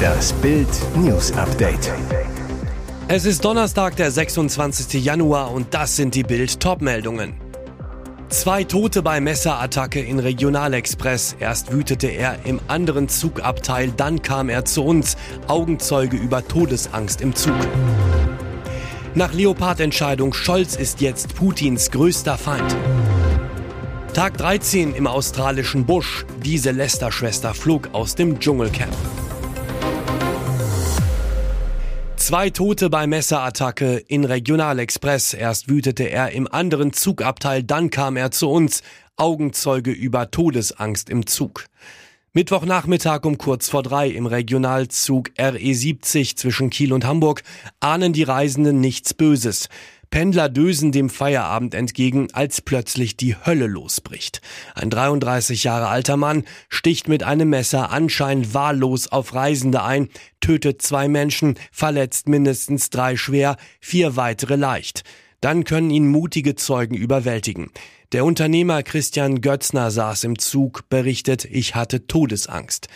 Das Bild News Update. Es ist Donnerstag, der 26. Januar und das sind die Bild Topmeldungen. Zwei Tote bei Messerattacke in Regionalexpress. Erst wütete er im anderen Zugabteil, dann kam er zu uns. Augenzeuge über Todesangst im Zug. Nach Leopard-Entscheidung Scholz ist jetzt Putins größter Feind. Tag 13 im australischen Busch. Diese Lester-Schwester flog aus dem Dschungelcamp. Zwei Tote bei Messerattacke in Regionalexpress. Erst wütete er im anderen Zugabteil, dann kam er zu uns. Augenzeuge über Todesangst im Zug. Mittwochnachmittag um kurz vor drei im Regionalzug RE70 zwischen Kiel und Hamburg ahnen die Reisenden nichts Böses. Pendler dösen dem Feierabend entgegen, als plötzlich die Hölle losbricht. Ein 33 Jahre alter Mann sticht mit einem Messer anscheinend wahllos auf Reisende ein, tötet zwei Menschen, verletzt mindestens drei schwer, vier weitere leicht. Dann können ihn mutige Zeugen überwältigen. Der Unternehmer Christian Götzner saß im Zug, berichtet, ich hatte Todesangst.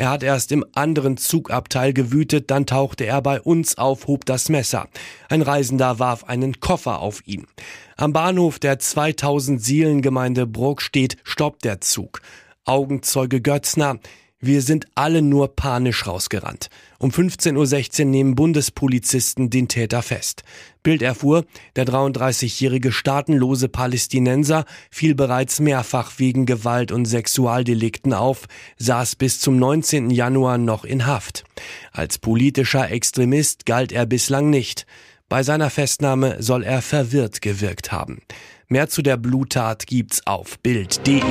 Er hat erst im anderen Zugabteil gewütet, dann tauchte er bei uns auf, hob das Messer. Ein Reisender warf einen Koffer auf ihn. Am Bahnhof der 2000 Seelengemeinde Bruck steht, stoppt der Zug. Augenzeuge Götzner. Wir sind alle nur panisch rausgerannt. Um 15.16 Uhr nehmen Bundespolizisten den Täter fest. Bild erfuhr, der 33-jährige staatenlose Palästinenser fiel bereits mehrfach wegen Gewalt und Sexualdelikten auf, saß bis zum 19. Januar noch in Haft. Als politischer Extremist galt er bislang nicht. Bei seiner Festnahme soll er verwirrt gewirkt haben. Mehr zu der Bluttat gibt's auf Bild.de.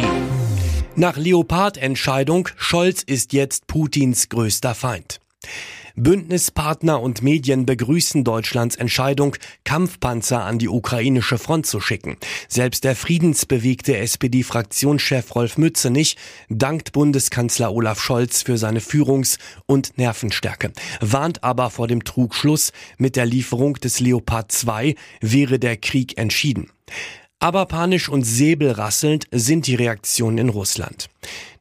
Nach Leopard-Entscheidung, Scholz ist jetzt Putins größter Feind. Bündnispartner und Medien begrüßen Deutschlands Entscheidung, Kampfpanzer an die ukrainische Front zu schicken. Selbst der friedensbewegte SPD-Fraktionschef Rolf Mützenich dankt Bundeskanzler Olaf Scholz für seine Führungs- und Nervenstärke, warnt aber vor dem Trugschluss, mit der Lieferung des Leopard 2 wäre der Krieg entschieden. Aber panisch und säbelrasselnd sind die Reaktionen in Russland.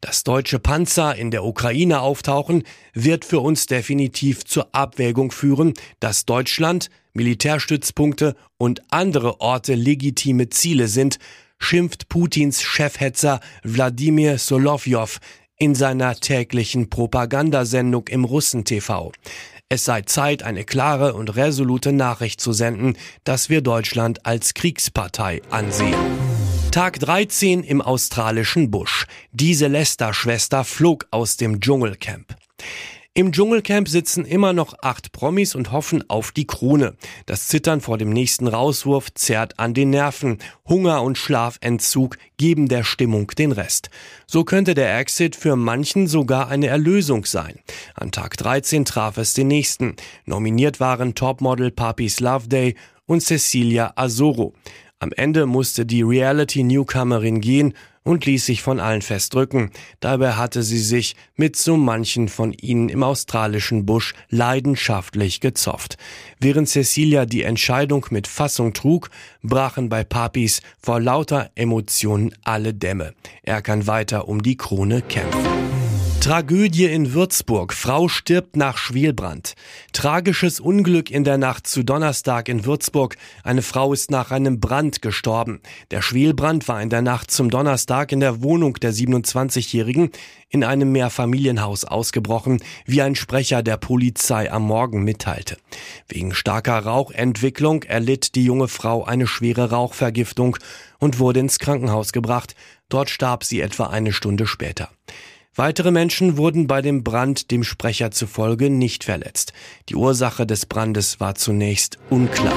Dass deutsche Panzer in der Ukraine auftauchen, wird für uns definitiv zur Abwägung führen, dass Deutschland, Militärstützpunkte und andere Orte legitime Ziele sind, schimpft Putins Chefhetzer Wladimir Solovjov in seiner täglichen Propagandasendung im Russen-TV. Es sei Zeit, eine klare und resolute Nachricht zu senden, dass wir Deutschland als Kriegspartei ansehen. Tag 13 im australischen Busch. Diese Lester-Schwester flog aus dem Dschungelcamp. Im Dschungelcamp sitzen immer noch acht Promis und hoffen auf die Krone. Das Zittern vor dem nächsten Rauswurf zerrt an den Nerven. Hunger und Schlafentzug geben der Stimmung den Rest. So könnte der Exit für manchen sogar eine Erlösung sein. An Tag 13 traf es den nächsten. Nominiert waren Topmodel Papis Loveday und Cecilia Azoro. Am Ende musste die Reality-Newcomerin gehen und ließ sich von allen festdrücken. Dabei hatte sie sich mit so manchen von ihnen im australischen Busch leidenschaftlich gezofft. Während Cecilia die Entscheidung mit Fassung trug, brachen bei Papis vor lauter Emotionen alle Dämme. Er kann weiter um die Krone kämpfen. Tragödie in Würzburg. Frau stirbt nach Schwelbrand. Tragisches Unglück in der Nacht zu Donnerstag in Würzburg. Eine Frau ist nach einem Brand gestorben. Der Schwelbrand war in der Nacht zum Donnerstag in der Wohnung der 27-Jährigen in einem Mehrfamilienhaus ausgebrochen, wie ein Sprecher der Polizei am Morgen mitteilte. Wegen starker Rauchentwicklung erlitt die junge Frau eine schwere Rauchvergiftung und wurde ins Krankenhaus gebracht. Dort starb sie etwa eine Stunde später. Weitere Menschen wurden bei dem Brand dem Sprecher zufolge nicht verletzt. Die Ursache des Brandes war zunächst unklar.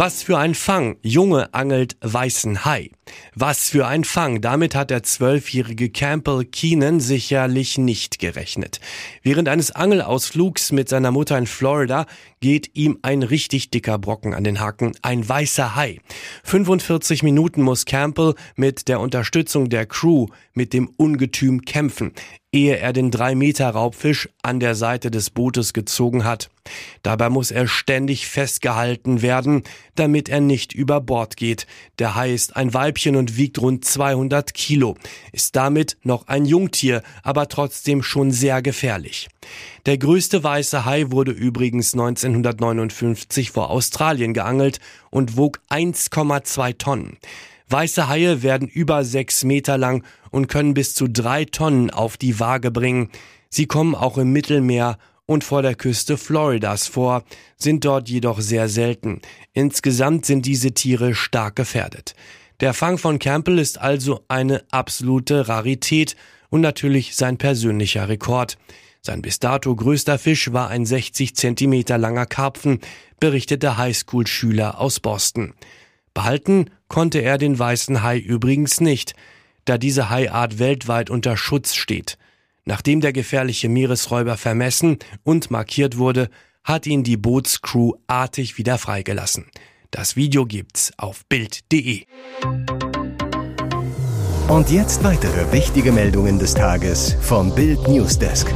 Was für ein Fang. Junge angelt weißen Hai. Was für ein Fang. Damit hat der zwölfjährige Campbell Keenan sicherlich nicht gerechnet. Während eines Angelausflugs mit seiner Mutter in Florida geht ihm ein richtig dicker Brocken an den Haken. Ein weißer Hai. 45 Minuten muss Campbell mit der Unterstützung der Crew mit dem Ungetüm kämpfen. Ehe er den 3-Meter-Raubfisch an der Seite des Bootes gezogen hat. Dabei muss er ständig festgehalten werden, damit er nicht über Bord geht. Der Hai ist ein Weibchen und wiegt rund 200 Kilo, ist damit noch ein Jungtier, aber trotzdem schon sehr gefährlich. Der größte weiße Hai wurde übrigens 1959 vor Australien geangelt und wog 1,2 Tonnen. Weiße Haie werden über sechs Meter lang und können bis zu drei Tonnen auf die Waage bringen. Sie kommen auch im Mittelmeer und vor der Küste Floridas vor, sind dort jedoch sehr selten. Insgesamt sind diese Tiere stark gefährdet. Der Fang von Campbell ist also eine absolute Rarität und natürlich sein persönlicher Rekord. Sein bis dato größter Fisch war ein 60 Zentimeter langer Karpfen, berichtete Highschool-Schüler aus Boston. Behalten konnte er den weißen Hai übrigens nicht, da diese Haiart weltweit unter Schutz steht. Nachdem der gefährliche Meeresräuber vermessen und markiert wurde, hat ihn die Bootscrew artig wieder freigelassen. Das Video gibt's auf Bild.de. Und jetzt weitere wichtige Meldungen des Tages vom Bild Newsdesk.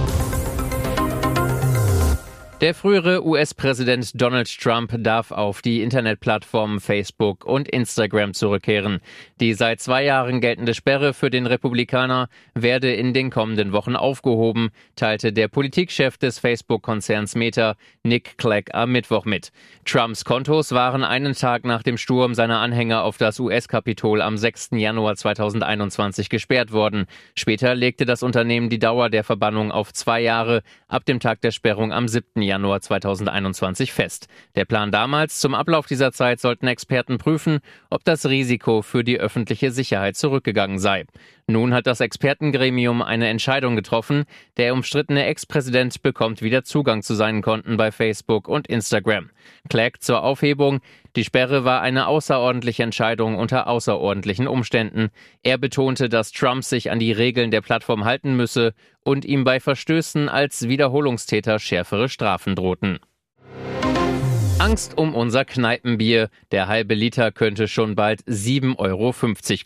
Der frühere US-Präsident Donald Trump darf auf die Internetplattformen Facebook und Instagram zurückkehren. Die seit zwei Jahren geltende Sperre für den Republikaner werde in den kommenden Wochen aufgehoben, teilte der Politikchef des Facebook-Konzerns Meta, Nick Clegg, am Mittwoch mit. Trumps Kontos waren einen Tag nach dem Sturm seiner Anhänger auf das US-Kapitol am 6. Januar 2021 gesperrt worden. Später legte das Unternehmen die Dauer der Verbannung auf zwei Jahre ab dem Tag der Sperrung am 7. Januar. Januar 2021 fest. Der Plan damals, zum Ablauf dieser Zeit sollten Experten prüfen, ob das Risiko für die öffentliche Sicherheit zurückgegangen sei. Nun hat das Expertengremium eine Entscheidung getroffen. Der umstrittene Ex-Präsident bekommt wieder Zugang zu seinen Konten bei Facebook und Instagram. Clegg zur Aufhebung. Die Sperre war eine außerordentliche Entscheidung unter außerordentlichen Umständen. Er betonte, dass Trump sich an die Regeln der Plattform halten müsse und ihm bei Verstößen als Wiederholungstäter schärfere Strafen drohten. Angst um unser Kneipenbier. Der halbe Liter könnte schon bald 7,50 Euro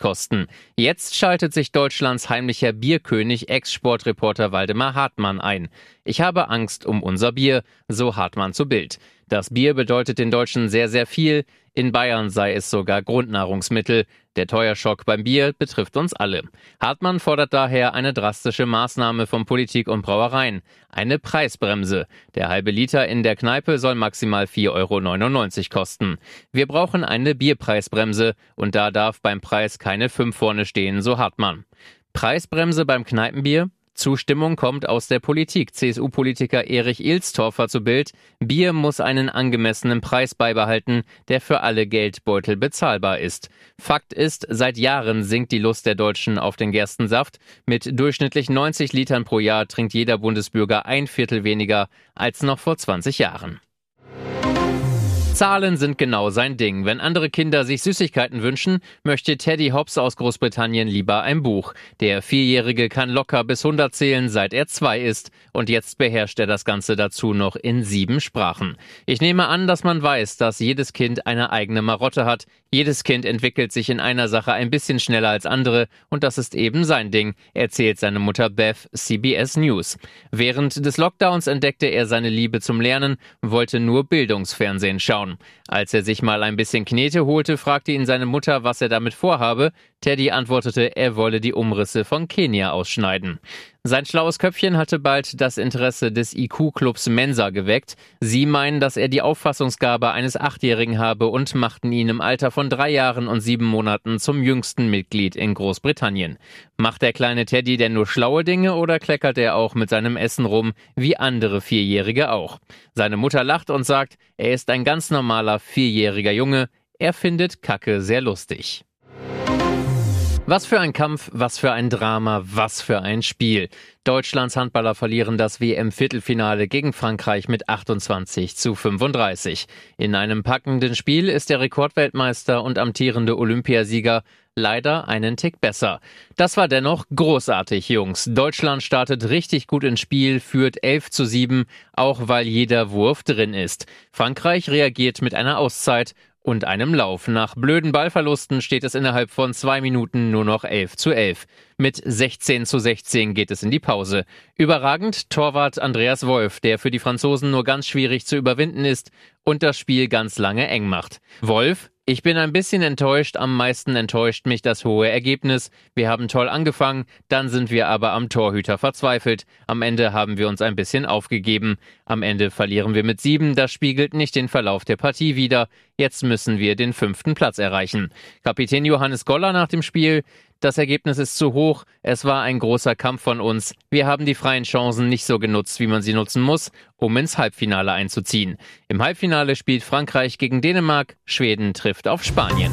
kosten. Jetzt schaltet sich Deutschlands heimlicher Bierkönig Ex-Sportreporter Waldemar Hartmann ein. Ich habe Angst um unser Bier, so Hartmann zu Bild. Das Bier bedeutet den Deutschen sehr, sehr viel. In Bayern sei es sogar Grundnahrungsmittel. Der Teuerschock beim Bier betrifft uns alle. Hartmann fordert daher eine drastische Maßnahme von Politik und Brauereien. Eine Preisbremse. Der halbe Liter in der Kneipe soll maximal 4,99 Euro kosten. Wir brauchen eine Bierpreisbremse und da darf beim Preis keine 5 vorne stehen, so Hartmann. Preisbremse beim Kneipenbier? Zustimmung kommt aus der Politik. CSU-Politiker Erich Ilstorfer zu Bild. Bier muss einen angemessenen Preis beibehalten, der für alle Geldbeutel bezahlbar ist. Fakt ist, seit Jahren sinkt die Lust der Deutschen auf den Gerstensaft. Mit durchschnittlich 90 Litern pro Jahr trinkt jeder Bundesbürger ein Viertel weniger als noch vor 20 Jahren. Zahlen sind genau sein Ding. Wenn andere Kinder sich Süßigkeiten wünschen, möchte Teddy Hobbs aus Großbritannien lieber ein Buch. Der Vierjährige kann locker bis 100 zählen, seit er zwei ist. Und jetzt beherrscht er das Ganze dazu noch in sieben Sprachen. Ich nehme an, dass man weiß, dass jedes Kind eine eigene Marotte hat. Jedes Kind entwickelt sich in einer Sache ein bisschen schneller als andere. Und das ist eben sein Ding, erzählt seine Mutter Beth CBS News. Während des Lockdowns entdeckte er seine Liebe zum Lernen, wollte nur Bildungsfernsehen schauen schauen. Als er sich mal ein bisschen Knete holte, fragte ihn seine Mutter, was er damit vorhabe. Teddy antwortete, er wolle die Umrisse von Kenia ausschneiden. Sein schlaues Köpfchen hatte bald das Interesse des IQ-Clubs Mensa geweckt. Sie meinen, dass er die Auffassungsgabe eines Achtjährigen habe und machten ihn im Alter von drei Jahren und sieben Monaten zum jüngsten Mitglied in Großbritannien. Macht der kleine Teddy denn nur schlaue Dinge oder kleckert er auch mit seinem Essen rum, wie andere Vierjährige auch? Seine Mutter lacht und sagt, er ist ein ganz normaler vierjähriger Junge. Er findet Kacke sehr lustig. Was für ein Kampf, was für ein Drama, was für ein Spiel. Deutschlands Handballer verlieren das WM-Viertelfinale gegen Frankreich mit 28 zu 35. In einem packenden Spiel ist der Rekordweltmeister und amtierende Olympiasieger leider einen Tick besser. Das war dennoch großartig, Jungs. Deutschland startet richtig gut ins Spiel, führt 11 zu 7, auch weil jeder Wurf drin ist. Frankreich reagiert mit einer Auszeit und einem Lauf. Nach blöden Ballverlusten steht es innerhalb von zwei Minuten nur noch 11 zu 11. Mit 16 zu 16 geht es in die Pause. Überragend Torwart Andreas Wolf, der für die Franzosen nur ganz schwierig zu überwinden ist und das Spiel ganz lange eng macht. Wolf, ich bin ein bisschen enttäuscht, am meisten enttäuscht mich das hohe Ergebnis. Wir haben toll angefangen, dann sind wir aber am Torhüter verzweifelt. Am Ende haben wir uns ein bisschen aufgegeben. Am Ende verlieren wir mit sieben, das spiegelt nicht den Verlauf der Partie wider. Jetzt müssen wir den fünften Platz erreichen. Kapitän Johannes Goller nach dem Spiel, das Ergebnis ist zu hoch. Es war ein großer Kampf von uns. Wir haben die freien Chancen nicht so genutzt, wie man sie nutzen muss, um ins Halbfinale einzuziehen. Im Halbfinale spielt Frankreich gegen Dänemark. Schweden trifft auf Spanien.